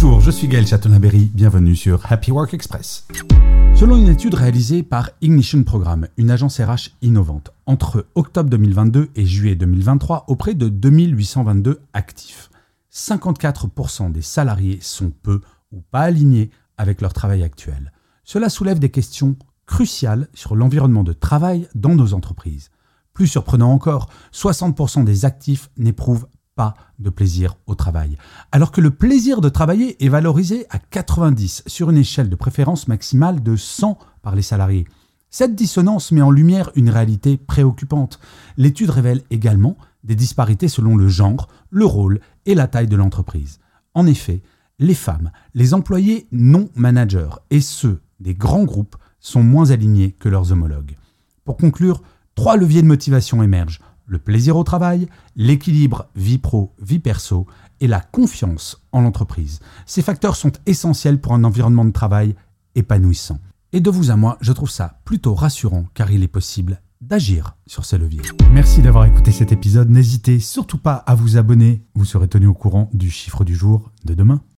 Bonjour, je suis Gaël Chatonaberry, bienvenue sur Happy Work Express. Selon une étude réalisée par Ignition Programme, une agence RH innovante, entre octobre 2022 et juillet 2023, auprès de 2822 actifs, 54% des salariés sont peu ou pas alignés avec leur travail actuel. Cela soulève des questions cruciales sur l'environnement de travail dans nos entreprises. Plus surprenant encore, 60% des actifs n'éprouvent pas de plaisir au travail. Alors que le plaisir de travailler est valorisé à 90 sur une échelle de préférence maximale de 100 par les salariés. Cette dissonance met en lumière une réalité préoccupante. L'étude révèle également des disparités selon le genre, le rôle et la taille de l'entreprise. En effet, les femmes, les employés non managers et ceux des grands groupes sont moins alignés que leurs homologues. Pour conclure, trois leviers de motivation émergent le plaisir au travail, l'équilibre vie pro-vie perso et la confiance en l'entreprise. Ces facteurs sont essentiels pour un environnement de travail épanouissant. Et de vous à moi, je trouve ça plutôt rassurant car il est possible d'agir sur ces leviers. Merci d'avoir écouté cet épisode. N'hésitez surtout pas à vous abonner. Vous serez tenu au courant du chiffre du jour de demain.